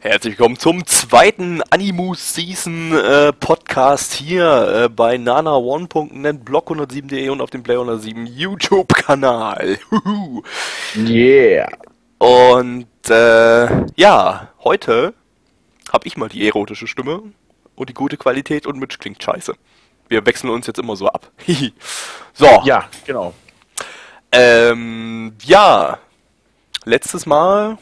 Herzlich willkommen zum zweiten Animus Season äh, Podcast hier äh, bei nana1.net, blog107.de und auf dem Play107 YouTube Kanal. Yeah. Und äh, ja, heute habe ich mal die erotische Stimme und die gute Qualität und Mitch klingt scheiße. Wir wechseln uns jetzt immer so ab. so. Ja, genau. Ähm, ja, letztes Mal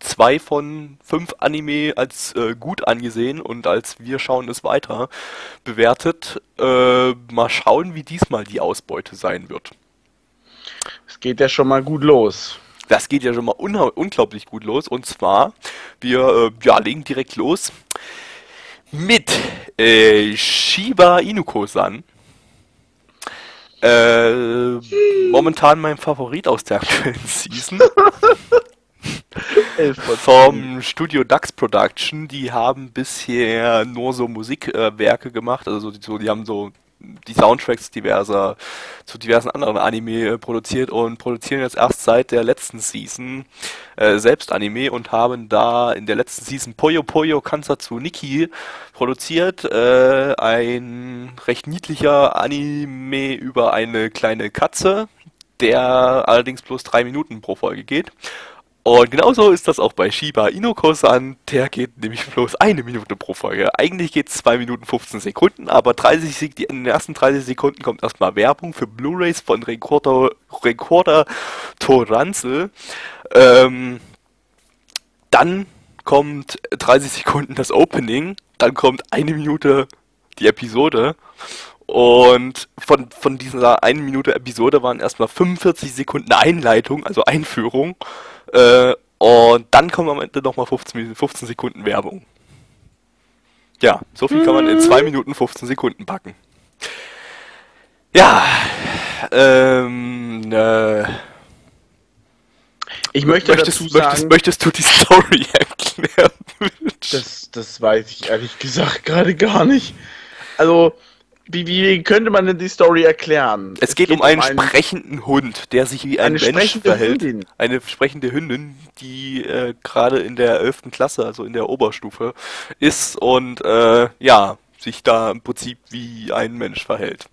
zwei von fünf Anime als äh, gut angesehen und als wir schauen es weiter bewertet. Äh, mal schauen, wie diesmal die Ausbeute sein wird. Es geht ja schon mal gut los. Das geht ja schon mal unha- unglaublich gut los. Und zwar, wir äh, ja, legen direkt los mit äh, Shiba Inuko-san. Äh, momentan mein Favorit aus der aktuellen Season. vom Studio Dax Production. Die haben bisher nur so Musikwerke äh, gemacht. Also so, die haben so die Soundtracks diverser zu diversen anderen Anime produziert und produzieren jetzt erst seit der letzten Season äh, selbst Anime und haben da in der letzten Season Poyo Poyo Kansatsu Nikki produziert. Äh, ein recht niedlicher Anime über eine kleine Katze, der allerdings bloß drei Minuten pro Folge geht. Und genauso ist das auch bei Shiba Inoko-san. Der geht nämlich bloß eine Minute pro Folge. Eigentlich geht es 2 Minuten 15 Sekunden, aber 30 Sek in den ersten 30 Sekunden kommt erstmal Werbung für Blu-Rays von Recorder, Recorder Toranzel. Ähm, dann kommt 30 Sekunden das Opening, dann kommt eine Minute die Episode. Und von, von dieser einen Minute Episode waren erstmal 45 Sekunden Einleitung, also Einführung. Äh, und dann kommen am Ende nochmal 15, Min- 15 Sekunden Werbung. Ja, so viel kann man in 2 Minuten 15 Sekunden packen. Ja, ähm, äh, Ich möchte möchtest, dazu möchtest, sagen, möchtest du die Story erklären? das, das weiß ich ehrlich gesagt gerade gar nicht. Also, wie, wie könnte man denn die Story erklären? Es geht, um einen sprechenden Hund, der sich wie ein Eine Mensch sprechende verhält. Hündin. Eine sprechende Hündin, die äh, gerade in der 11. Klasse, also in der Oberstufe, ist und äh, ja, sich da im Prinzip wie ein Mensch verhält.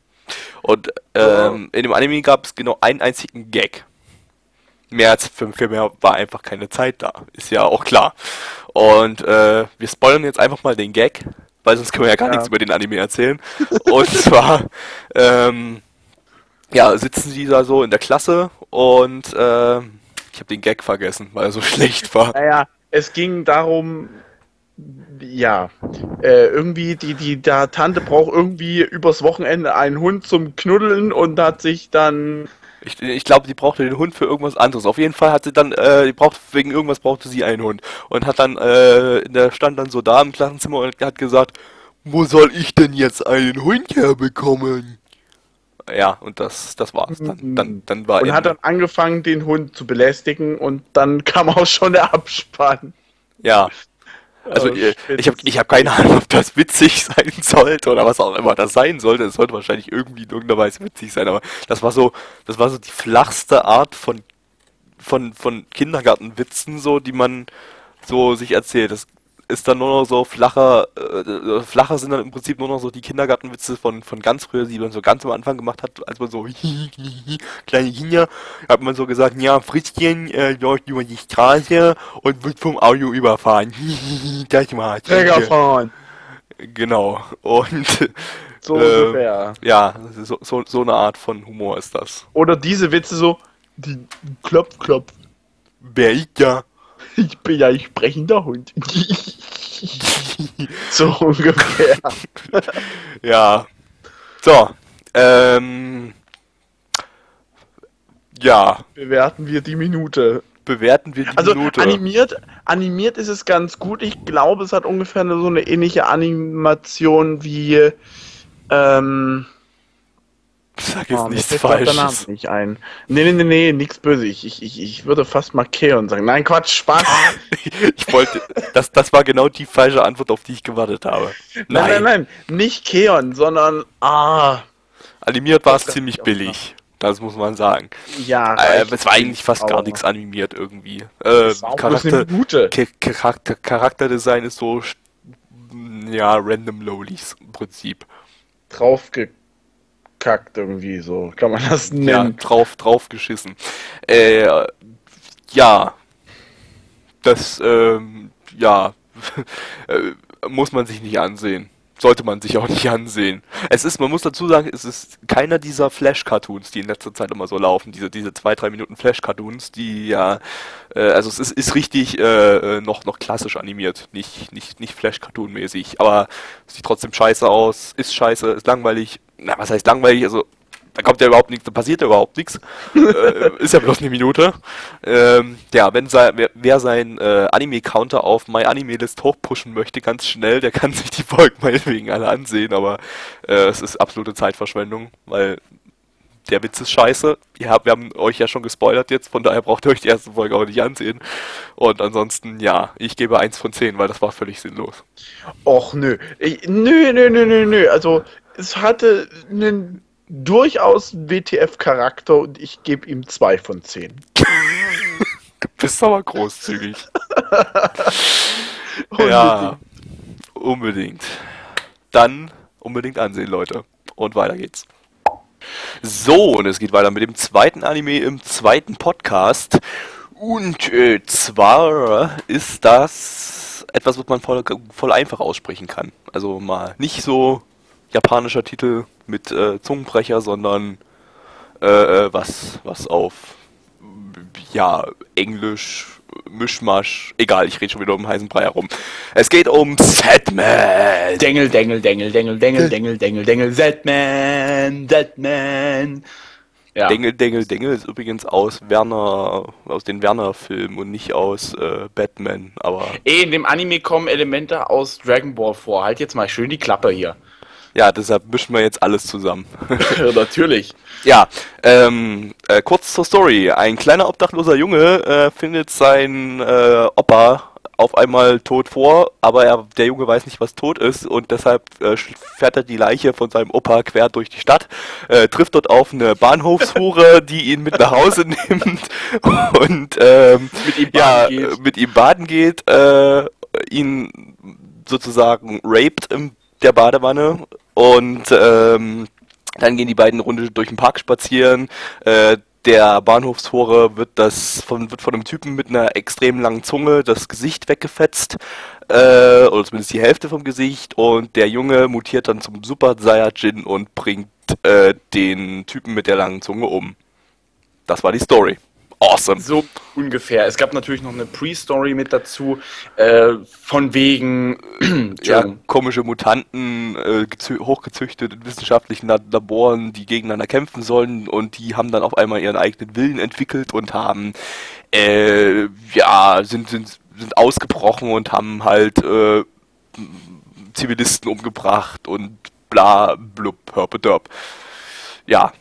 Und ähm, in dem Anime gab es genau einen einzigen Gag. Mehr als für mehr war einfach keine Zeit da. Ist ja auch klar. Und äh, wir spoilern jetzt einfach mal den Gag, weil sonst können wir ja gar Ja. nichts über den Anime erzählen. Und zwar, ähm, ja, sitzen die da so in der Klasse und äh, ich habe den Gag vergessen, weil er so schlecht war. Naja, es ging darum, ja, äh, irgendwie die, die da Tante braucht irgendwie übers Wochenende einen Hund zum Knuddeln und hat sich dann Ich, ich glaube, die brauchte den Hund für irgendwas anderes. Auf jeden Fall hat sie dann, äh, die braucht, wegen irgendwas brauchte sie einen Hund. Und hat dann, äh, der stand dann so da im Klassenzimmer und hat gesagt, wo soll ich denn jetzt einen Hund herbekommen? Ja, und das, das war's. Dann, dann, dann war und hat Ende. dann angefangen, den Hund zu belästigen und dann kam auch schon der Abspann. Ja. Also Oh, ich habe ich hab keine Ahnung, ob das witzig sein sollte oder was auch immer das sein sollte. Es sollte wahrscheinlich irgendwie in irgendeiner Weise witzig sein, aber das war so, das war so die flachste Art von von von Kindergartenwitzen, so die man so sich erzählt. Das ist dann nur noch so flacher, äh, flacher sind dann im Prinzip nur noch so die Kindergartenwitze von von ganz früher, die man so ganz am Anfang gemacht hat, als man so kleine Kinder, hat man so gesagt, ja, Fritzchen äh, läuft über die Straße und wird vom Auto überfahren. das war's. Trägerfahren. Genau. Und So äh, ungefähr. ja, so, so, so eine Art von Humor ist das. Oder diese Witze so, die klopf, klopf. Wer ich ja. Ich bin ja ein sprechender Hund. so ungefähr. Ja. So. Ähm. Ja. Bewerten wir die Minute. Bewerten wir die Also Minute. animiert, animiert ist es ganz gut. Ich glaube, es hat ungefähr so eine ähnliche Animation wie ähm, Sag jetzt oh, nichts Falsches. nicht ein. Nee, nee, nee, nee, nichts böse. Ich, ich, ich, ich würde fast mal Keon sagen. Nein, Quatsch, Spaß. Ich wollte. Das, das war genau die falsche Antwort, auf die ich gewartet habe. nein, nein, nein. Nicht Keon, sondern ah. Animiert war es ziemlich billig. Das muss man sagen. Ja, Äh, es war eigentlich fast gar nichts animiert irgendwie. Äh, Charakter, Charakter, Charakterdesign ist so, ja, random Lowlies im Prinzip. Draufgekackt irgendwie, so kann man das Ja, nennen. drauf, drauf geschissen. Äh, ja. Das, ähm, ja, äh, muss man sich nicht ansehen. Sollte man sich auch nicht ansehen. Es ist, man muss dazu sagen, es ist keiner dieser Flash-Cartoons, die in letzter Zeit immer so laufen, diese, diese zwei, drei Minuten Flash-Cartoons, die ja, äh, also es ist, ist richtig äh, äh, noch, noch klassisch animiert, nicht, nicht, nicht Flash-Cartoon-mäßig, aber sieht trotzdem scheiße aus, ist scheiße, ist langweilig. Na, was heißt langweilig? Also, da kommt ja überhaupt nichts, da passiert ja überhaupt nichts. äh, ist ja bloß eine Minute. Ähm, ja, wenn sei, wer, wer sein äh, Anime-Counter auf MyAnimeList hochpushen möchte, ganz schnell, der kann sich die Folgen meinetwegen alle ansehen, aber äh, es ist absolute Zeitverschwendung, weil der Witz ist scheiße. Habt, wir haben euch ja schon gespoilert jetzt, von daher braucht ihr euch die erste Folge auch nicht ansehen. Und ansonsten, ja, ich gebe eins von zehn, weil das war völlig sinnlos. Och nö. Ich, nö, nö, nö, nö, nö. Also es hatte einen durchaus WTF-Charakter und ich gebe ihm zwei von zehn. Du bist aber großzügig. Unbedingt. Ja, unbedingt. Dann unbedingt ansehen, Leute. Und weiter geht's. So, und es geht weiter mit dem zweiten Anime im zweiten Podcast. Und äh, zwar ist das etwas, was man voll, voll einfach aussprechen kann. Also mal nicht so japanischer Titel mit äh, Zungenbrecher, sondern äh, äh, was, was auf ja, Englisch, Mischmasch, egal, ich rede schon wieder um heißen Brei herum. Es geht um Setman. Dengel, Dengel, Dengel, Dengel, Dengel, Dengel, Dengel, Dengel, Zedman, Zedman. Ja. Dengel, Dengel, Dengel ist übrigens aus Werner, aus den Werner-Filmen und nicht aus äh, Batman, aber Eh, in dem Anime kommen Elemente aus Dragon Ball vor. Halt jetzt mal schön die Klappe hier. Ja, deshalb mischen wir jetzt alles zusammen. Natürlich. Ja, ähm, äh, kurz zur Story. Ein kleiner obdachloser Junge äh, findet seinen äh, Opa auf einmal tot vor, aber er, der Junge weiß nicht, was tot ist und deshalb äh, fährt er die Leiche von seinem Opa quer durch die Stadt, äh, trifft dort auf eine Bahnhofshure, die ihn mit nach Hause nimmt und ähm, Mit ihm ja, baden geht. mit ihm baden geht, äh, ihn sozusagen raped in der Badewanne und ähm, dann gehen die beiden Runde durch den Park spazieren. Äh, der Bahnhofstore wird das von, wird von einem Typen mit einer extrem langen Zunge das Gesicht weggefetzt. Äh, oder zumindest die Hälfte vom Gesicht. Und der Junge mutiert dann zum Super Saiyajin und bringt äh, den Typen mit der langen Zunge um. Das war die Story. Awesome. So ungefähr. Es gab natürlich noch eine Pre-Story mit dazu, äh, von wegen, ja, komische Mutanten, äh, gezü- hochgezüchtet in wissenschaftlichen La- Laboren, die gegeneinander kämpfen sollen und die haben dann auf einmal ihren eigenen Willen entwickelt und haben, äh, ja, sind, sind, sind ausgebrochen und haben halt äh, Zivilisten umgebracht und bla, blub, hörpedörp. Ja,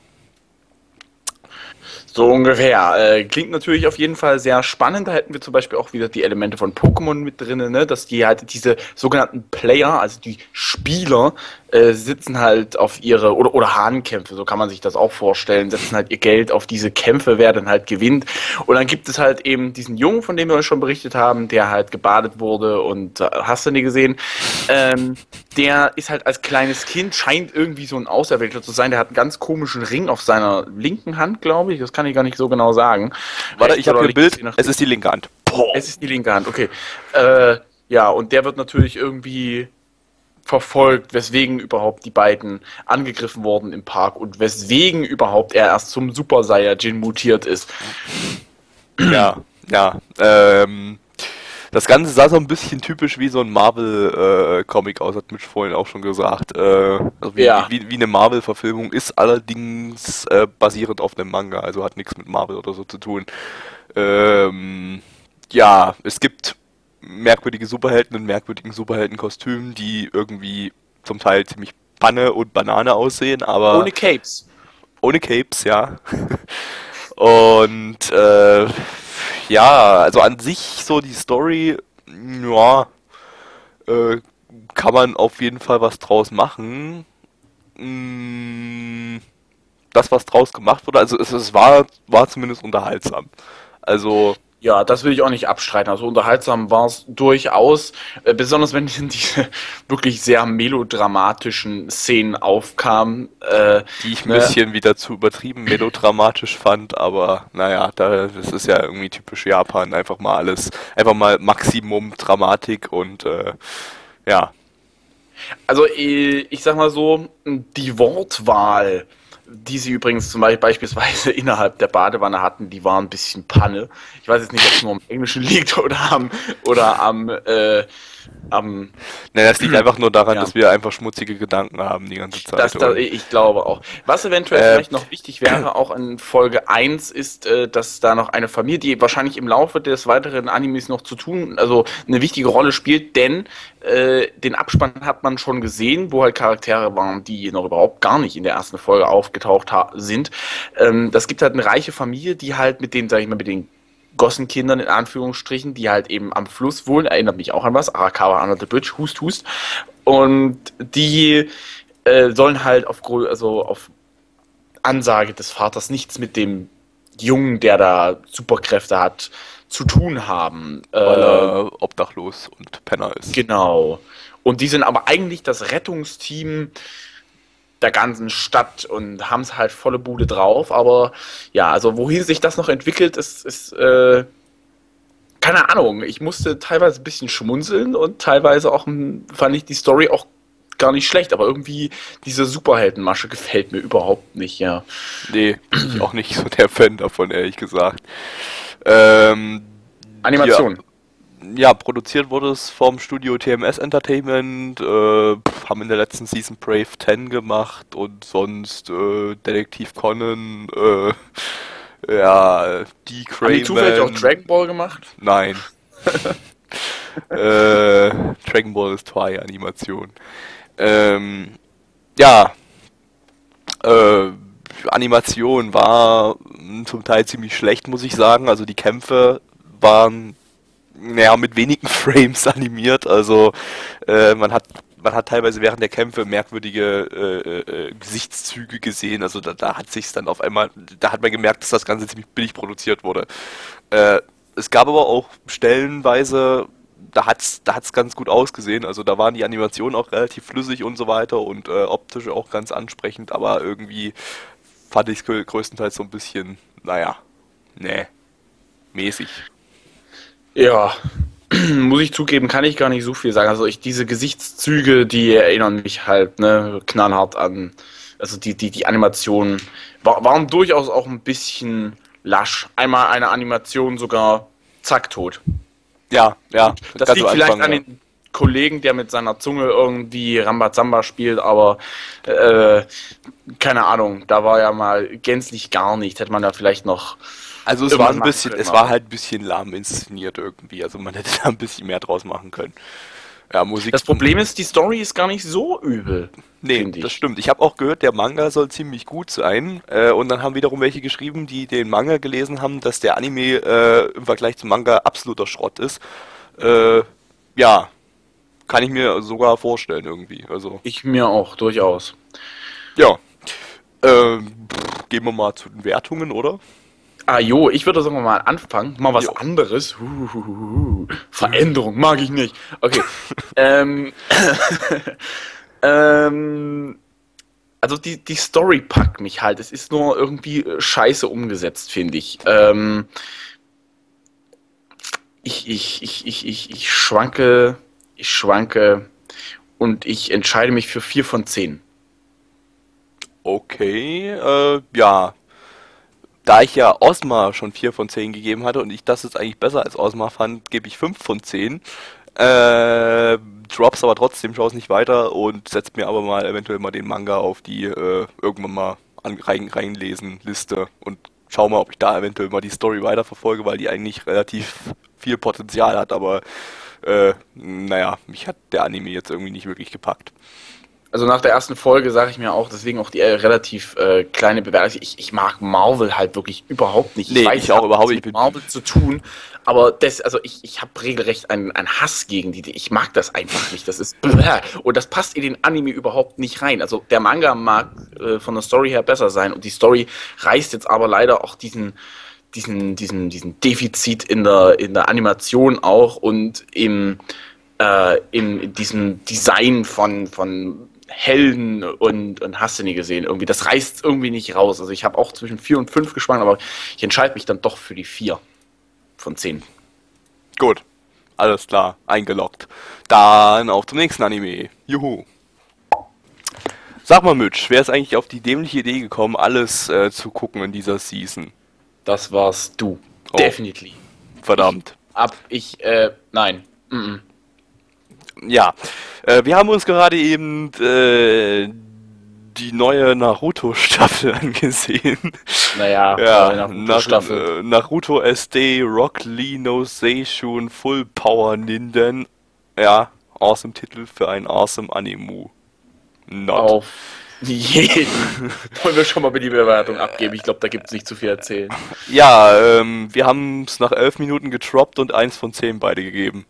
So ungefähr. Äh, klingt natürlich auf jeden Fall sehr spannend. Da hätten wir zum Beispiel auch wieder die Elemente von Pokémon mit drin, ne? dass die halt diese sogenannten Player, also die Spieler, äh, sitzen halt auf ihre, oder, oder Hahnkämpfe, so kann man sich das auch vorstellen, setzen halt ihr Geld auf diese Kämpfe, wer dann halt gewinnt. Und dann gibt es halt eben diesen Jungen, von dem wir euch schon berichtet haben, der halt gebadet wurde und äh, hast du nie gesehen. Ähm, der ist halt als kleines Kind, scheint irgendwie so ein Auserwählter zu sein. Der hat einen ganz komischen Ring auf seiner linken Hand, glaube ich. Das kann ich gar nicht so genau sagen. warte, ich habe hier ein Bild, es ist die linke Hand. Boah. Es ist die linke Hand, okay. Äh, ja, und der wird natürlich irgendwie verfolgt, weswegen überhaupt die beiden angegriffen wurden im Park und weswegen überhaupt er erst zum Super Saiyajin mutiert ist. Ja, ja. Ähm, das Ganze sah so ein bisschen typisch wie so ein Marvel-Comic aus, hat Mitch vorhin auch schon gesagt. Äh, also wie, Ja. wie, wie eine Marvel-Verfilmung ist allerdings äh, basierend auf einem Manga, also hat nichts mit Marvel oder so zu tun. Ähm, ja, es gibt merkwürdige Superhelden in merkwürdigen Superheldenkostümen, die irgendwie zum Teil ziemlich Panne und Banane aussehen, aber Ohne Capes. ohne Capes, ja. Und äh, ja, also an sich so die Story, ja, äh, kann man auf jeden Fall was draus machen. Mm, das, was draus gemacht wurde, also es, es war, war zumindest unterhaltsam. Also ja, das will ich auch nicht abstreiten. Also unterhaltsam war es durchaus, äh, besonders wenn diese wirklich sehr melodramatischen Szenen aufkamen. Äh, die ich ein ne? bisschen wieder zu übertrieben melodramatisch fand, aber naja, da, das ist ja irgendwie typisch Japan. Einfach mal alles, einfach mal Maximum Dramatik und äh, ja. Also äh, ich sag mal so, die Wortwahl die sie übrigens zum Beispiel beispielsweise innerhalb der Badewanne hatten, die waren ein bisschen Panne. Ich weiß jetzt nicht, ob es nur am Englischen liegt oder am, oder am äh, am. Nein, das liegt einfach nur daran, ja. dass wir einfach schmutzige Gedanken haben die ganze Zeit. Das, das, ich glaube auch. Was eventuell äh, vielleicht noch wichtig wäre, auch in Folge 1, ist, äh, dass da noch eine Familie, die wahrscheinlich im Laufe des weiteren Animes noch zu tun, also eine wichtige Rolle spielt, denn äh, den Abspann hat man schon gesehen, wo halt Charaktere waren, die noch überhaupt gar nicht in der ersten Folge aufgetaucht sind. Ähm, das gibt halt eine reiche Familie, die halt mit den, sag ich mal, mit den Gossenkindern in Anführungsstrichen, die halt eben am Fluss wohnen, erinnert mich auch an was, Arakawa Under the Bridge, Hust, Hust. Und die äh, sollen halt auf, also auf Ansage des Vaters nichts mit dem Jungen, der da Superkräfte hat, zu tun haben. Weil er äh, obdachlos und Penner ist. Genau. Und die sind aber eigentlich das Rettungsteam der ganzen Stadt und haben es halt volle Bude drauf. Aber ja, also wohin sich das noch entwickelt, ist, ist äh, keine Ahnung. Ich musste teilweise ein bisschen schmunzeln und teilweise auch fand ich die Story auch gar nicht schlecht, aber irgendwie diese Superheldenmasche gefällt mir überhaupt nicht, ja. Nee, bin ich auch nicht so der Fan davon, ehrlich gesagt. Ähm, Animation. Ja ja, produziert wurde es vom Studio TMS Entertainment, äh, haben in der letzten Season Brave 10 gemacht und sonst äh, Detektiv Conan, äh, ja, die Crayman. Haben die zufällig auch Dragon Ball gemacht? Nein. äh, Dragon Ball ist Toy Animation. Ähm, ja, äh, Animation war zum Teil ziemlich schlecht, muss ich sagen. Also die Kämpfe waren naja, mit wenigen Frames animiert. Also äh, man hat man hat teilweise während der Kämpfe merkwürdige äh, äh, Gesichtszüge gesehen. Also da, da hat sich dann auf einmal, da hat man gemerkt, dass das Ganze ziemlich billig produziert wurde. Äh, es gab aber auch stellenweise, da hat's, da hat's ganz gut ausgesehen. Also da waren die Animationen auch relativ flüssig und so weiter und äh, optisch auch ganz ansprechend, aber irgendwie fand ich es größtenteils so ein bisschen, naja, nee, mäßig. Ja, muss ich zugeben, kann ich gar nicht so viel sagen. Also ich, diese Gesichtszüge, die erinnern mich halt ne, knallhart an. Also die, die, die Animationen war, waren durchaus auch ein bisschen lasch. Einmal eine Animation sogar zack tot. Ja, ja. Das liegt vielleicht Anfang, an ja. den Kollegen, der mit seiner Zunge irgendwie Rambazamba spielt, aber äh, keine Ahnung, da war ja mal gänzlich gar nichts. Hätte man da vielleicht noch also es war ein bisschen, es war halt ein bisschen lahm inszeniert irgendwie. Also man hätte da ein bisschen mehr draus machen können. Ja, Musik. Das Problem ist, die Story ist gar nicht so übel. Nee, das stimmt. Ich habe auch gehört, der Manga soll ziemlich gut sein. Äh, und dann haben wiederum welche geschrieben, die den Manga gelesen haben, dass der Anime äh, im Vergleich zum Manga absoluter Schrott ist. Äh, ja, kann ich mir sogar vorstellen irgendwie. Also ich mir auch durchaus. Ja. Ähm, gehen wir mal zu den Wertungen, oder? Ah jo, ich würde sagen mal anfangen. Mal was jo. anderes. Huhuhuhu. Veränderung mag ich nicht. Okay. ähm, ähm, also die, die Story packt mich halt. Es ist nur irgendwie äh, scheiße umgesetzt, finde ich. Ähm, ich, ich, ich, ich, ich, ich schwanke, ich schwanke und ich entscheide mich für 4 von 10. Okay, äh, ja, da ich ja Osma schon 4 von 10 gegeben hatte und ich das jetzt eigentlich besser als Osma fand, gebe ich 5 von 10. Äh, drops aber trotzdem, schaue es nicht weiter und setzt mir aber mal eventuell mal den Manga auf die äh, irgendwann mal an, rein, reinlesen Liste und schau mal, ob ich da eventuell mal die Story weiterverfolge, weil die eigentlich relativ viel Potenzial hat, aber äh, naja, mich hat der Anime jetzt irgendwie nicht wirklich gepackt. Also nach der ersten Folge sage ich mir auch, deswegen auch die äh, relativ äh, kleine Bewertung. Ich, ich mag Marvel halt wirklich überhaupt nicht. Nee, ich, weiß, ich auch überhaupt nicht. mit Marvel zu tun, aber das, also ich, ich habe regelrecht einen, einen Hass gegen die. Ich mag das einfach nicht. Das ist und das passt in den Anime überhaupt nicht rein. Also der Manga mag äh, von der Story her besser sein und die Story reißt jetzt aber leider auch diesen diesen, diesen, diesen Defizit in der, in der Animation auch und im, äh, in, in diesem Design von, von Helden und, und hast du nie gesehen. Irgendwie, das reißt irgendwie nicht raus. Also ich habe auch zwischen 4 und 5 gespannt, aber ich entscheide mich dann doch für die 4 von 10. Gut. Alles klar, eingeloggt. Dann auf zum nächsten Anime. Juhu. Sag mal, Mitch, wer ist eigentlich auf die dämliche Idee gekommen, alles äh, zu gucken in dieser Season? Das warst du. Oh. Definitely. Verdammt. Ab ich, äh, nein. Mm -mm. Ja, äh, wir haben uns gerade eben äh, die neue Naruto-Staffel angesehen. Naja, Ja, äh, nach nach, Staffel. äh, Naruto SD, Rock Lee no Seishun, Full Power Ninden. Ja, awesome Titel für ein awesome Animu. Not. Auf jeden. Wollen wir schon mal die Bewertung abgeben? Ich glaube, da gibt es nicht zu viel erzählen. Ja, ähm, wir haben es nach elf Minuten getroppt und eins von zehn beide gegeben.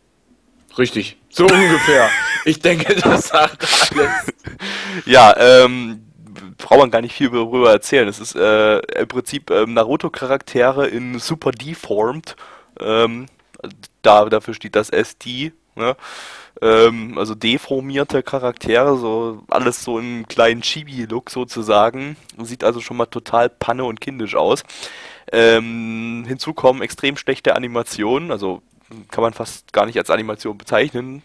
Richtig. So ungefähr. Ich denke, das sagt alles. Ja, ähm, braucht man gar nicht viel darüber erzählen. Es ist äh, im Prinzip ähm, Naruto-Charaktere in super deformed. Ähm, da, dafür steht das SD. Ne? Ähm, also deformierte Charaktere, so alles so im kleinen Chibi-Look sozusagen. Sieht also schon mal total panne und kindisch aus. Ähm, hinzu kommen extrem schlechte Animationen, also kann man fast gar nicht als Animation bezeichnen,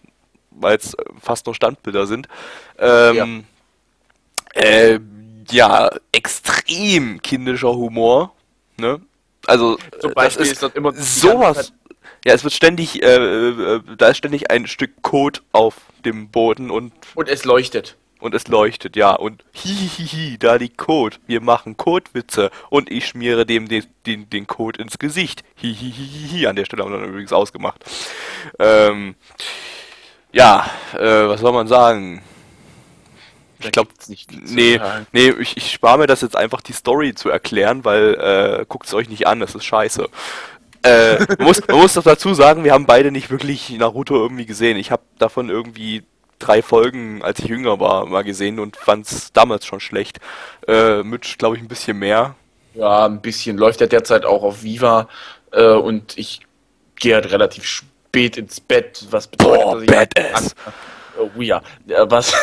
weil es fast nur Standbilder sind. Ähm, äh, ja, extrem kindischer Humor. Ne? Also, Zum äh, Beispiel das ist das immer sowas. Ja, es wird ständig, äh, äh, da ist ständig ein Stück Code auf dem Boden und, Und es leuchtet. Und es leuchtet, ja. Und hihihi, da liegt Code. Wir machen Codewitze und ich schmiere dem den, den, den Code ins Gesicht. Hihihihi, an der Stelle haben wir dann übrigens ausgemacht. Ähm, ja, äh, was soll man sagen? Ich glaube, nee, nee, ich, ich spare mir das jetzt einfach die Story zu erklären, weil äh, guckt es euch nicht an, das ist scheiße. Äh, man, muss, man muss doch dazu sagen, wir haben beide nicht wirklich Naruto irgendwie gesehen. Ich habe davon irgendwie drei Folgen, als ich jünger war, mal gesehen und fand es damals schon schlecht. Äh, Mitch, glaube ich, ein bisschen mehr. Ja, ein bisschen. Läuft ja derzeit auch auf Viva äh, und ich gehe halt relativ spät ins Bett, was bedeutet, Boah, dass ich oh ja, was,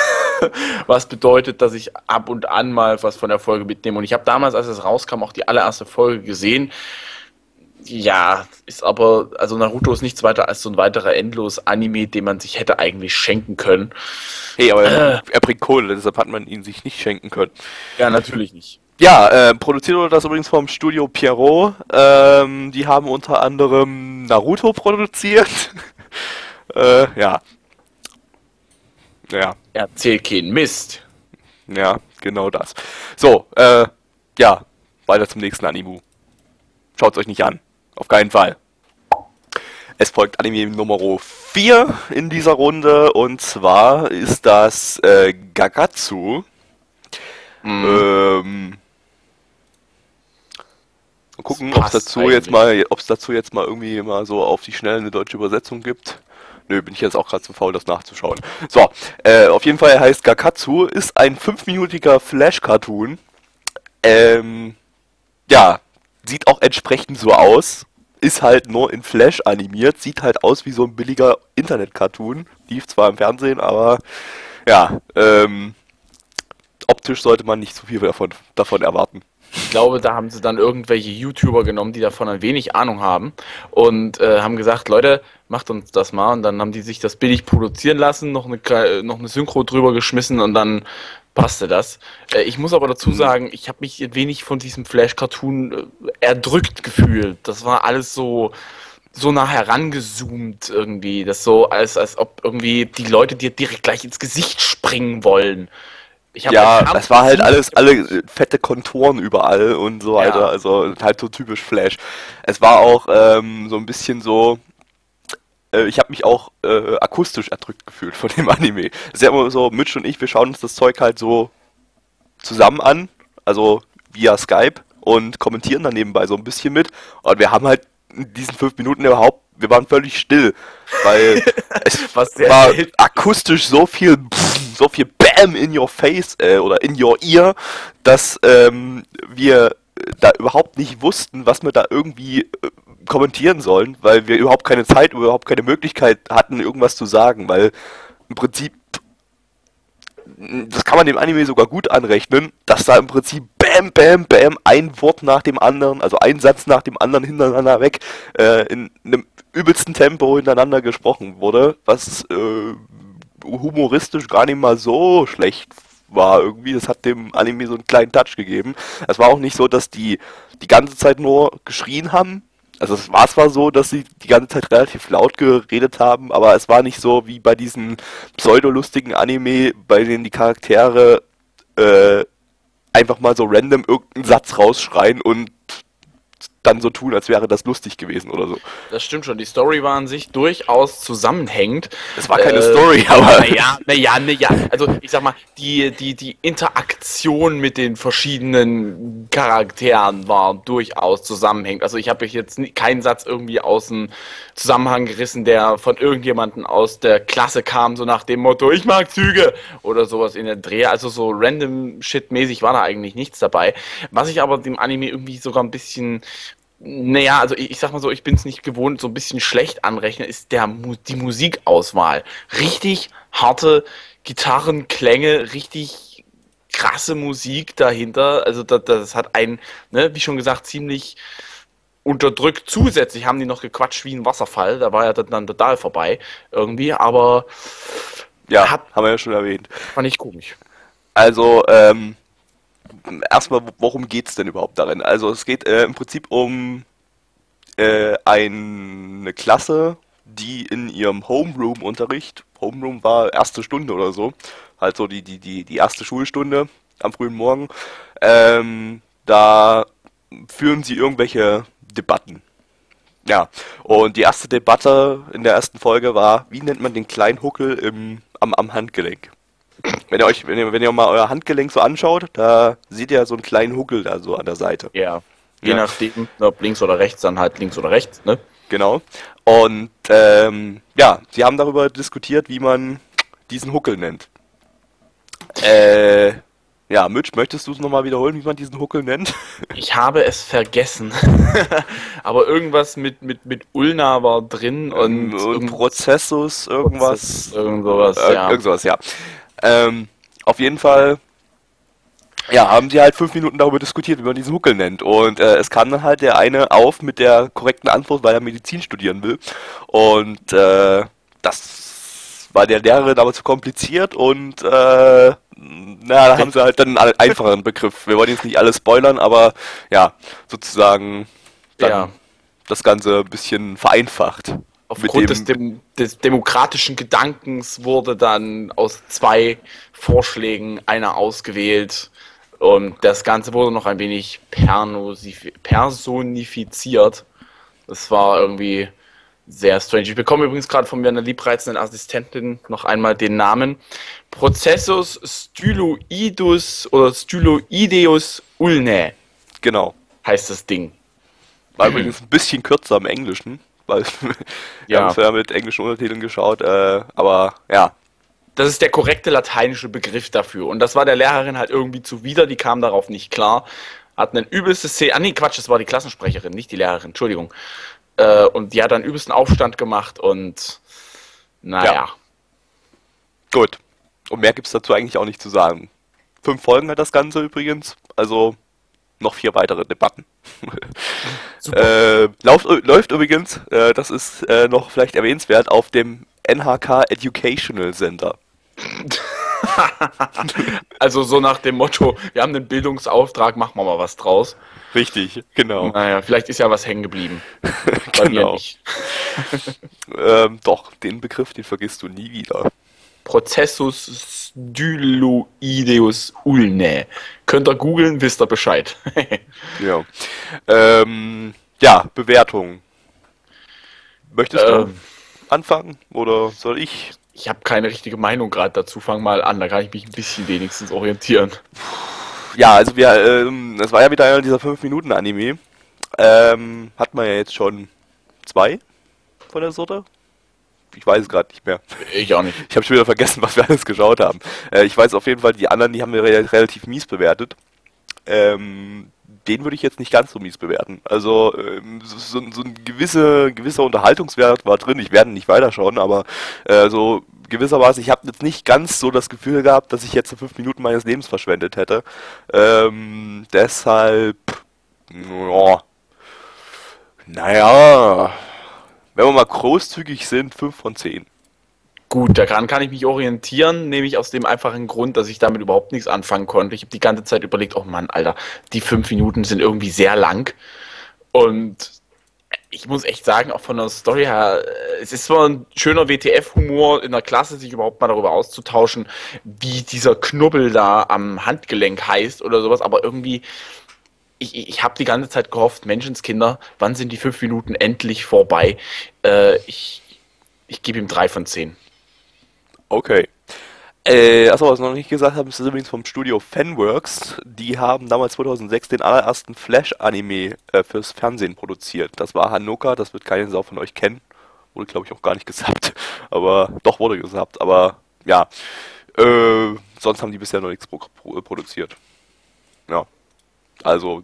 was bedeutet, dass ich ab und an mal was von der Folge mitnehme. Und ich habe damals, als es rauskam, auch die allererste Folge gesehen. Ja, ist aber, also Naruto ist nichts weiter als so ein weiterer Endlos-Anime, den man sich hätte eigentlich schenken können. Hey, aber er, Äh. er bringt Kohle, deshalb hat man ihn sich nicht schenken können. Ja, natürlich nicht. Ja, äh, produziert wurde das übrigens vom Studio Pierrot. Ähm, die haben unter anderem Naruto produziert. äh, ja. Ja, Erzähl keinen Mist. ja, genau das. So, äh, ja, weiter zum nächsten Animu. Schaut's euch nicht an. Auf keinen Fall. Es folgt Anime Nummer 4 in dieser Runde und zwar ist das äh, Gagatsu. Ähm, mal gucken, ob es dazu jetzt mal, ob es dazu jetzt mal irgendwie mal so auf die Schnelle eine deutsche Übersetzung gibt. Nö, bin ich jetzt auch gerade zu faul, das nachzuschauen. So, äh, auf jeden Fall heißt Gakatsu, ist ein fünfminütiger Flash-Cartoon. Ähm, ja, sieht auch entsprechend so aus. Ist halt nur in Flash animiert, sieht halt aus wie so ein billiger Internet-Cartoon. Lief zwar im Fernsehen, aber ja, ähm, optisch sollte man nicht zu viel davon, davon erwarten. Ich glaube, da haben sie dann irgendwelche YouTuber genommen, die davon ein wenig Ahnung haben und äh, haben gesagt, Leute, macht uns das mal. Und dann haben die sich das billig produzieren lassen, noch eine, noch eine Synchro drüber geschmissen und dann passte das. Äh, ich muss aber dazu sagen, ich habe mich wenig von diesem Flash-Cartoon äh, erdrückt gefühlt. Das war alles so so nah herangezoomt irgendwie, das so als als ob irgendwie die Leute dir direkt gleich ins Gesicht springen wollen. Ja, das war halt alles, alle äh, fette Konturen überall und so weiter. Ja. Also halt so typisch Flash. Es war auch ähm, so ein bisschen so, äh, ich habe mich auch äh, akustisch erdrückt gefühlt von dem Anime. Es ist ja immer so, Mitch und ich, wir schauen uns das Zeug halt so zusammen an, also via Skype und kommentieren dann nebenbei so ein bisschen mit. Und wir haben halt in diesen fünf Minuten überhaupt, wir waren völlig still, weil es war selten. akustisch so viel, so viel Bam in your face äh, oder in your ear, dass ähm, wir da überhaupt nicht wussten, was wir da irgendwie äh, kommentieren sollen, weil wir überhaupt keine Zeit, überhaupt keine Möglichkeit hatten, irgendwas zu sagen, weil im Prinzip das kann man dem Anime sogar gut anrechnen, dass da im Prinzip bam, bam, bam, ein Wort nach dem anderen, also ein Satz nach dem anderen hintereinander weg, äh, in einem übelsten Tempo hintereinander gesprochen wurde, was äh, humoristisch gar nicht mal so schlecht war irgendwie. Das hat dem Anime so einen kleinen Touch gegeben. Es war auch nicht so, dass die die ganze Zeit nur geschrien haben, also es war zwar so, dass sie die ganze Zeit relativ laut geredet haben, aber es war nicht so wie bei diesen pseudolustigen Anime, bei denen die Charaktere äh, einfach mal so random irgendeinen Satz rausschreien und dann so tun, als wäre das lustig gewesen oder so. Das stimmt schon. Die Story war an sich durchaus zusammenhängend. Es war keine äh, Story, aber. Naja, naja, naja. Also ich sag mal, die, die, die Interaktion mit den verschiedenen Charakteren war durchaus zusammenhängend. Also ich habe jetzt keinen Satz irgendwie aus dem Zusammenhang gerissen, der von irgendjemandem aus der Klasse kam, so nach dem Motto, ich mag Züge oder sowas in der Dreh. Also so random shit-mäßig war da eigentlich nichts dabei. Was ich aber dem Anime irgendwie sogar ein bisschen naja, also ich, ich sag mal so, ich bin es nicht gewohnt, so ein bisschen schlecht anrechnen, ist der, die Musikauswahl. Richtig harte Gitarrenklänge, richtig krasse Musik dahinter. Also das, das hat einen, ne, wie schon gesagt, ziemlich unterdrückt. Zusätzlich haben die noch gequatscht wie ein Wasserfall. Da war ja dann total vorbei irgendwie, aber ja, hat, haben wir ja schon erwähnt. Fand ich komisch. Also, ähm, erstmal, worum geht es denn überhaupt darin? Also es geht äh, im Prinzip um äh, eine Klasse, die in ihrem Homeroom-Unterricht, Homeroom war erste Stunde oder so, halt so die, die, die, die erste Schulstunde am frühen Morgen, ähm, da führen sie irgendwelche Debatten. Ja, und die erste Debatte in der ersten Folge war, wie nennt man den kleinen Huckel im, am, am Handgelenk? Wenn ihr euch, wenn ihr, wenn ihr mal euer Handgelenk so anschaut, da seht ihr so einen kleinen Huckel da so an der Seite. Ja. Je ja. nachdem, ob links oder rechts, dann halt links oder rechts, ne? Genau. Und ähm, ja, sie haben darüber diskutiert, wie man diesen Huckel nennt. Äh, ja, Mitch, möchtest du es nochmal wiederholen, wie man diesen Huckel nennt? Ich habe es vergessen. Aber irgendwas mit, mit, mit Ulna war drin und. Und Prozessus, irgendwas. Prozess, irgend sowas, äh, ja. Irgend sowas, ja. Ähm, auf jeden Fall, ja, haben sie halt fünf Minuten darüber diskutiert, wie man diesen Huckel nennt. Und äh, es kam dann halt der eine auf mit der korrekten Antwort, weil er Medizin studieren will. Und äh, das war der Lehrerin aber zu kompliziert und äh, na, da haben sie halt dann einen einfachen Begriff. Wir wollen jetzt nicht alles spoilern, aber ja, sozusagen dann ja. das Ganze ein bisschen vereinfacht. Aufgrund des, Dem des, demokratischen Gedankens wurde dann aus zwei Vorschlägen einer ausgewählt. Und das Ganze wurde noch ein wenig personifiziert. Das war irgendwie sehr strange. Ich bekomme übrigens gerade von meiner liebreizenden Assistentin noch einmal den Namen. Prozessus styloidus oder styloideus ulne. Genau. Heißt das Ding. War übrigens ein bisschen kürzer im Englischen weil wir haben es ja mit englischen Untertiteln geschaut, äh, aber ja. Das ist der korrekte lateinische Begriff dafür. Und das war der Lehrerin halt irgendwie zuwider, die kam darauf nicht klar. Hat einen übelsten Szene. Ah nee, Quatsch, das war die Klassensprecherin, nicht die Lehrerin, Entschuldigung. Äh, und die hat dann übelsten Aufstand gemacht und naja. Ja. Gut. Und mehr gibt es dazu eigentlich auch nicht zu sagen. Fünf Folgen hat das Ganze übrigens. Also noch vier weitere Debatten. äh, läuft, läuft, übrigens, äh, das ist äh, noch vielleicht erwähnenswert, auf dem NHK Educational Center. also so nach dem Motto, wir haben einen Bildungsauftrag, machen wir mal was draus. Richtig, genau. Naja, vielleicht ist ja was hängen geblieben. genau. ähm, doch, den Begriff, den vergisst du nie wieder. Prozessus styloideus ulne. Könnt ihr googeln, wisst ihr Bescheid. ja. Ähm, ja, Bewertung. Möchtest du? Ähm, anfangen oder soll ich? Ich habe keine richtige Meinung gerade dazu. Fang mal an, da kann ich mich ein bisschen wenigstens orientieren. Ja, also wir, ähm, das war ja wieder einer dieser 5-Minuten-Anime. Ähm, hat man ja jetzt schon zwei von der Sorte. Ich weiß es gerade nicht mehr. Ich auch nicht. Ich habe schon wieder vergessen, was wir alles geschaut haben. Äh, ich weiß auf jeden Fall, die anderen, die haben wir re relativ mies bewertet. Ähm, den würde ich jetzt nicht ganz so mies bewerten. Also ähm, so, so, ein gewisse, gewisser Unterhaltungswert war drin. Ich werde nicht weiterschauen, aber äh, so gewissermaßen, ich habe jetzt nicht ganz so das Gefühl gehabt, dass ich jetzt so fünf Minuten meines Lebens verschwendet hätte. Ähm, deshalb, ja, naja, wenn wir mal großzügig sind, 5 von 10. Gut, daran kann ich mich orientieren, nämlich aus dem einfachen Grund, dass ich damit überhaupt nichts anfangen konnte. Ich habe die ganze Zeit überlegt, oh Mann, Alter, die fünf Minuten sind irgendwie sehr lang. Und ich muss echt sagen, auch von der Story her, äh, es ist zwar ein schöner WTF-Humor in der Klasse, sich überhaupt mal darüber auszutauschen, wie dieser Knubbel da am Handgelenk heißt oder sowas, aber irgendwie, ich, ich habe die ganze Zeit gehofft, Menschenskinder, wann sind die fünf Minuten endlich vorbei? Äh, ich ich gebe ihm drei von zehn. Okay. Äh, achso, was ich noch nicht gesagt habe, ist übrigens vom Studio Fanworks. Die haben damals 2006 den allerersten Flash-Anime äh, fürs Fernsehen produziert. Das war Hanoka, das wird keine Sau von euch kennen. Wurde, glaube ich, auch gar nicht gesagt. Aber, doch, wurde gesagt. Aber, ja. Äh, sonst haben die bisher noch nichts pro pro produziert. Ja. Also,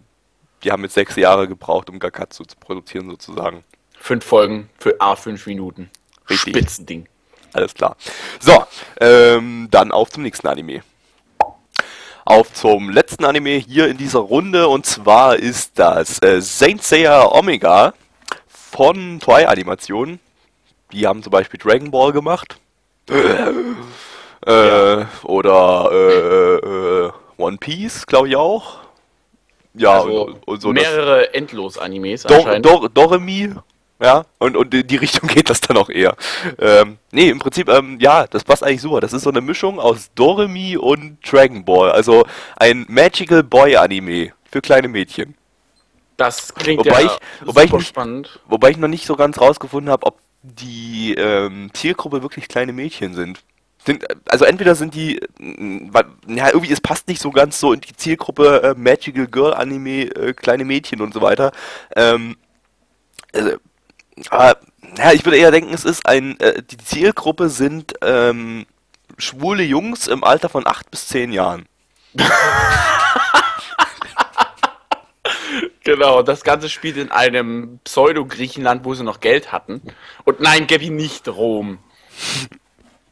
die haben jetzt sechs Jahre gebraucht, um Gakatsu zu produzieren, sozusagen. Fünf Folgen für A5 Minuten. Richtig. Spitzending. Alles klar. So, ähm, dann auf zum nächsten Anime. Auf zum letzten Anime hier in dieser Runde und zwar ist das äh, Saint Seiya Omega von Toei Animation. Die haben zum Beispiel Dragon Ball gemacht. äh, ja. Oder äh, äh, One Piece, glaube ich auch. Ja, also und, und so mehrere Endlos-Animes Dor Dor Doremi ja, und, und in die Richtung geht das dann auch eher. Ähm, nee, im Prinzip, ähm, ja, das passt eigentlich super. Das ist so eine Mischung aus Doremi und Dragon Ball. Also ein Magical Boy Anime für kleine Mädchen. Das klingt wobei ja ich, wobei ich nicht, spannend. Wobei ich noch nicht so ganz rausgefunden habe, ob die ähm, Zielgruppe wirklich kleine Mädchen sind. Sind. Also entweder sind die, ja irgendwie es passt nicht so ganz so in die Zielgruppe äh, Magical Girl Anime, äh, kleine Mädchen und so weiter. Ähm, also, aber, ja, ich würde eher denken, es ist ein, äh, die Zielgruppe sind ähm, schwule Jungs im Alter von 8 bis 10 Jahren. genau, das Ganze spielt in einem Pseudo-Griechenland, wo sie noch Geld hatten. Und nein, Gabby nicht Rom.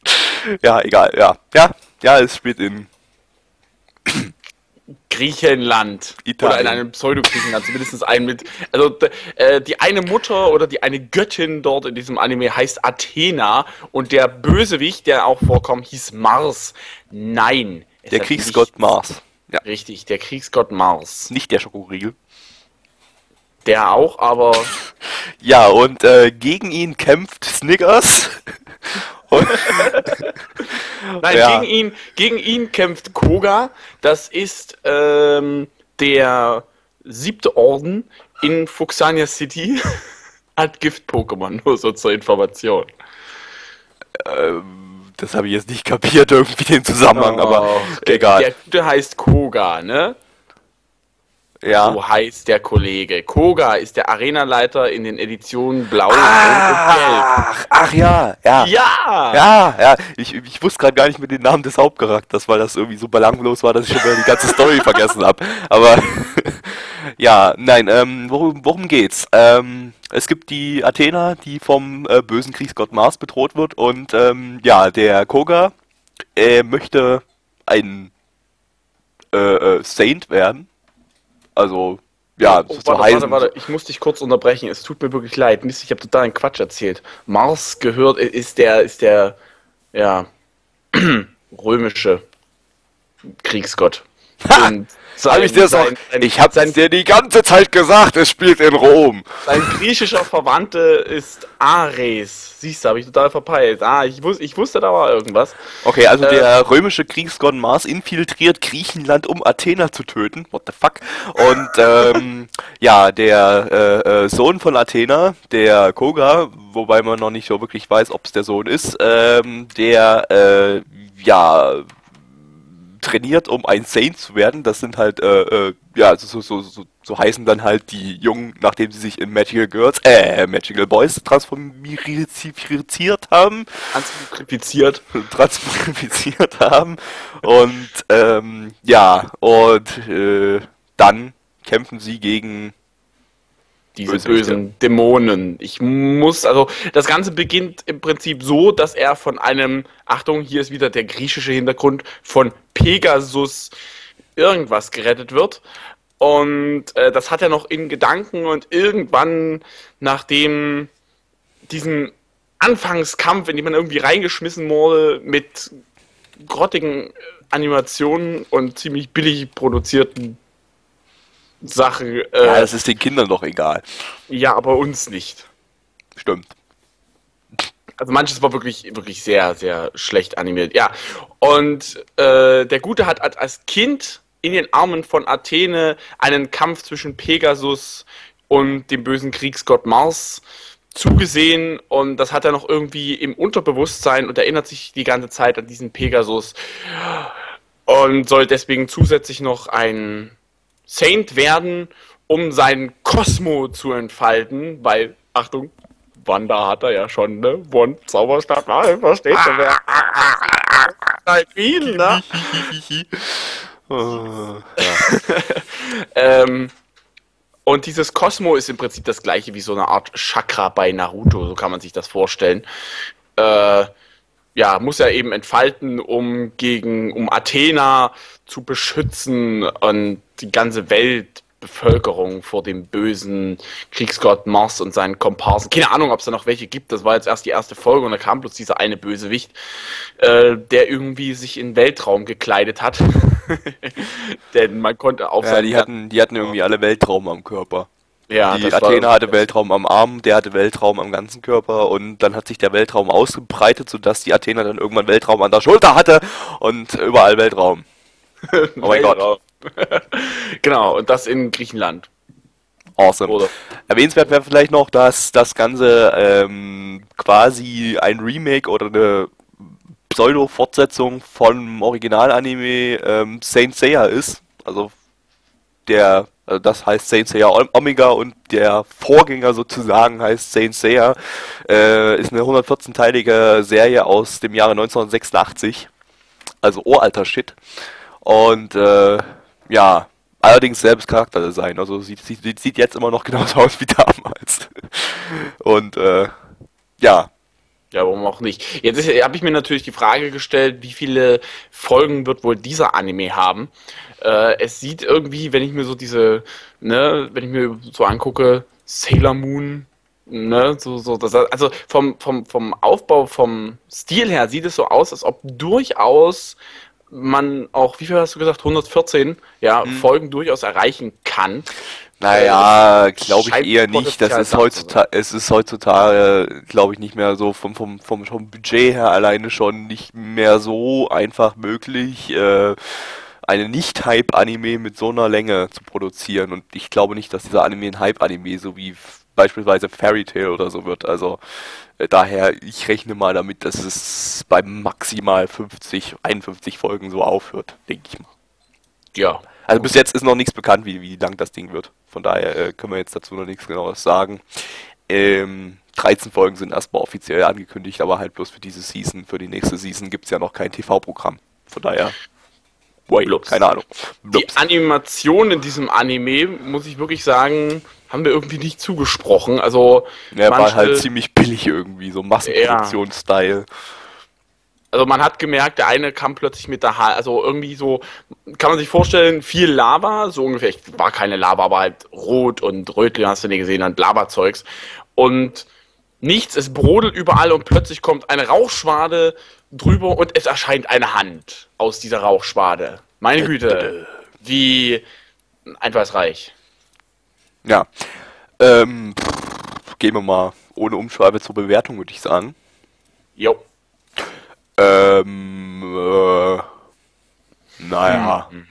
ja, egal, ja. Ja, ja, es spielt in Griechenland. Italien. Oder in einem Pseudo-Griechenland, zumindest ein mit. Also äh, die eine Mutter oder die eine Göttin dort in diesem Anime heißt Athena und der Bösewicht, der auch vorkommt, hieß Mars. Nein. Der Kriegsgott nicht, Mars. Ja. Richtig, der Kriegsgott Mars. Nicht der Schokoriegel. Der auch, aber. ja, und äh, gegen ihn kämpft Snickers. Nein, ja. gegen, ihn, gegen ihn kämpft Koga. Das ist ähm, der siebte Orden in Fuxania City. Hat Gift-Pokémon, nur so zur Information. Ähm, das habe ich jetzt nicht kapiert, irgendwie den Zusammenhang, oh, aber egal. Der gute heißt Koga, ne? Ja. So heißt der Kollege. Koga ist der Arenaleiter in den Editionen Blau ach, und Gelb. Ach ja, ja. Ja! Ja, ja. Ich, ich wusste gerade gar nicht mit den Namen des Hauptcharakters, weil das irgendwie so belanglos war, dass ich schon wieder die ganze Story vergessen habe. Aber ja, nein, ähm, worum, worum geht's? Ähm, es gibt die Athena, die vom äh, bösen Kriegsgott Mars bedroht wird und ähm, ja, der Koga äh, möchte ein äh, äh Saint werden also, ja, oh, so warte, warte, warte, ich muss dich kurz unterbrechen. Es tut mir wirklich leid. Mist, ich habe total einen Quatsch erzählt. Mars gehört, ist der, ist der, ja, römische Kriegsgott. Und sein, ich dir sein, sein, ich hab's dir die ganze Zeit gesagt, es spielt in Rom. Sein griechischer Verwandte ist Ares. Siehst du, habe ich total verpeilt. Ah, ich, wus ich wusste, da war irgendwas. Okay, also äh, der römische Kriegsgott Mars infiltriert Griechenland, um Athena zu töten. What the fuck? Und ähm, ja, der äh, äh, Sohn von Athena, der Koga, wobei man noch nicht so wirklich weiß, ob es der Sohn ist, ähm, der äh, ja trainiert, um ein Saint zu werden. Das sind halt, äh, äh, ja, so, so, so, so heißen dann halt die Jungen, nachdem sie sich in Magical Girls, äh, Magical Boys transformiert haben. Transkripiziert. Transkripiziert haben. Und, ähm, ja, und, äh, dann kämpfen sie gegen diese böse bösen Dämonen. Ich muss, also das Ganze beginnt im Prinzip so, dass er von einem, Achtung, hier ist wieder der griechische Hintergrund, von Pegasus irgendwas gerettet wird. Und äh, das hat er noch in Gedanken und irgendwann, nachdem diesen Anfangskampf, in den man irgendwie reingeschmissen wurde, mit grottigen Animationen und ziemlich billig produzierten Sachen. Äh, ja, das ist den Kindern doch egal. Ja, aber uns nicht. Stimmt. Also manches war wirklich, wirklich sehr, sehr schlecht animiert. Ja. Und äh, der Gute hat als Kind in den Armen von Athene einen Kampf zwischen Pegasus und dem bösen Kriegsgott Mars zugesehen und das hat er noch irgendwie im Unterbewusstsein und erinnert sich die ganze Zeit an diesen Pegasus und soll deswegen zusätzlich noch ein Saint werden, um seinen Kosmo zu entfalten, weil, Achtung, Wanda hat er ja schon, ne? One Zauberstab, ah, versteht du, wer? Ihn, ne? oh, ähm, und dieses Kosmo ist im Prinzip das gleiche wie so eine Art Chakra bei Naruto, so kann man sich das vorstellen. Äh, ja, muss er eben entfalten, um gegen, um Athena zu beschützen und die ganze Weltbevölkerung vor dem bösen Kriegsgott Mars und seinen Komparsen. Keine Ahnung, ob es da noch welche gibt. Das war jetzt erst die erste Folge und da kam bloß dieser eine Bösewicht, äh, der irgendwie sich in Weltraum gekleidet hat. Denn man konnte auch. Ja, die hatten, die hatten irgendwie alle Weltraum am Körper. Ja, die Athena hatte Weltraum am Arm, der hatte Weltraum am ganzen Körper und dann hat sich der Weltraum ausgebreitet, sodass die Athena dann irgendwann Weltraum an der Schulter hatte und überall Weltraum. oh mein Gott. genau, und das in Griechenland. Awesome. Oder? Erwähnenswert wäre vielleicht noch, dass das Ganze ähm, quasi ein Remake oder eine Pseudo-Fortsetzung vom Original-Anime ähm, Saint Seiya ist. Also der also das heißt Saint Seiya Omega und der Vorgänger sozusagen heißt Saint Seiya. Äh, ist eine 114-teilige Serie aus dem Jahre 1986. Also uralter Shit. Und äh, ja, allerdings selbst Charakterdesign. Also sieht, sieht, sieht jetzt immer noch genauso aus wie damals. Und äh, ja, ja, warum auch nicht? Jetzt habe ich mir natürlich die Frage gestellt, wie viele Folgen wird wohl dieser Anime haben? Äh, es sieht irgendwie, wenn ich mir so diese, ne, wenn ich mir so angucke, Sailor Moon, ne, so, so, das, also vom, vom, vom Aufbau, vom Stil her sieht es so aus, als ob durchaus man auch, wie viel hast du gesagt, 114 ja, hm. Folgen durchaus erreichen kann. Naja, glaube ich eher nicht. Das ist heutzutage, es ist heutzutage, glaube ich, nicht mehr so vom, vom, vom, vom Budget her alleine schon nicht mehr so einfach möglich, äh, eine Nicht-Hype-Anime mit so einer Länge zu produzieren. Und ich glaube nicht, dass dieser Anime ein Hype-Anime, so wie beispielsweise Fairy Tail oder so wird. Also äh, daher, ich rechne mal damit, dass es bei maximal 50, 51 Folgen so aufhört, denke ich mal. Ja, also bis jetzt ist noch nichts bekannt, wie, wie lang das Ding wird. Von daher äh, können wir jetzt dazu noch nichts genaues sagen. Ähm, 13 Folgen sind erstmal offiziell angekündigt, aber halt bloß für diese Season. Für die nächste Season gibt es ja noch kein TV-Programm. Von daher, wait, Blups. keine Ahnung. Blups. Die Animation in diesem Anime, muss ich wirklich sagen, haben wir irgendwie nicht zugesprochen. Also, ja, manche, war halt ziemlich billig irgendwie, so Massenproduktion-Style. Ja also man hat gemerkt, der eine kam plötzlich mit der Haare, also irgendwie so, kann man sich vorstellen, viel Lava, so ungefähr, war keine Lava, aber halt rot und rötlich, hast du nicht gesehen, dann Lava-Zeugs. Und nichts, es brodelt überall und plötzlich kommt eine Rauchschwade drüber und es erscheint eine Hand aus dieser Rauchschwade. Meine Güte. wie Einfallsreich. Ja. Ähm, pff, gehen wir mal ohne Umschweife zur Bewertung, würde ich sagen. Jo. Ähm, äh, naja. Hm.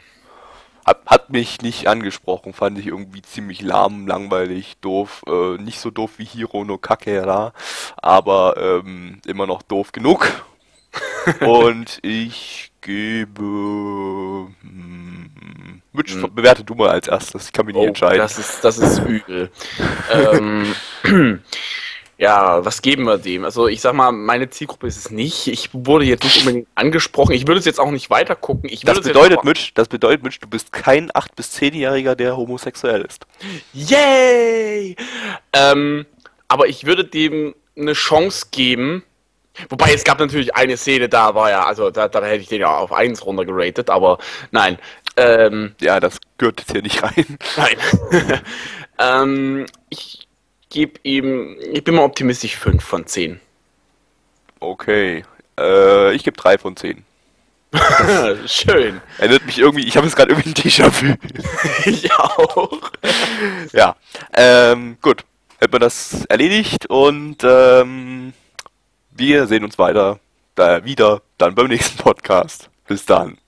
Hat, hat mich nicht angesprochen, fand ich irgendwie ziemlich lahm, langweilig, doof. Äh, nicht so doof wie Hiro no Kakera, aber ähm, immer noch doof genug. Und ich gebe. Hm, Mitch, Hm. bewerte du mal als erstes, ich kann mich nicht Oh, entscheiden. das ist, das ist übel. ähm, ja, was geben wir dem? Also ich sag mal, meine Zielgruppe ist es nicht. Ich wurde jetzt nicht unbedingt angesprochen. Ich würde es jetzt auch nicht weiter gucken. Das bedeutet, Mitch, das bedeutet, Mitch, du bist kein 8- bis 10-Jähriger, der homosexuell ist. Yay! Ähm, aber ich würde dem eine Chance geben. Wobei es gab natürlich eine Szene, da war ja, also da, da hätte ich den ja auf 1 runtergeratet, aber nein. Ähm, Ja, das gehört jetzt hier nicht rein. nein. ähm, ich gebe ihm, ich bin mal optimistisch 5 von 10. Okay. Äh, ich gebe 3 von 10. Schön. Erinnert mich irgendwie, ich habe jetzt gerade irgendwie ein Déjà-vu. Ich auch. ja. Ähm, gut. Hätten wir das erledigt und ähm, wir sehen uns weiter, äh, wieder dann beim nächsten Podcast. Bis dann.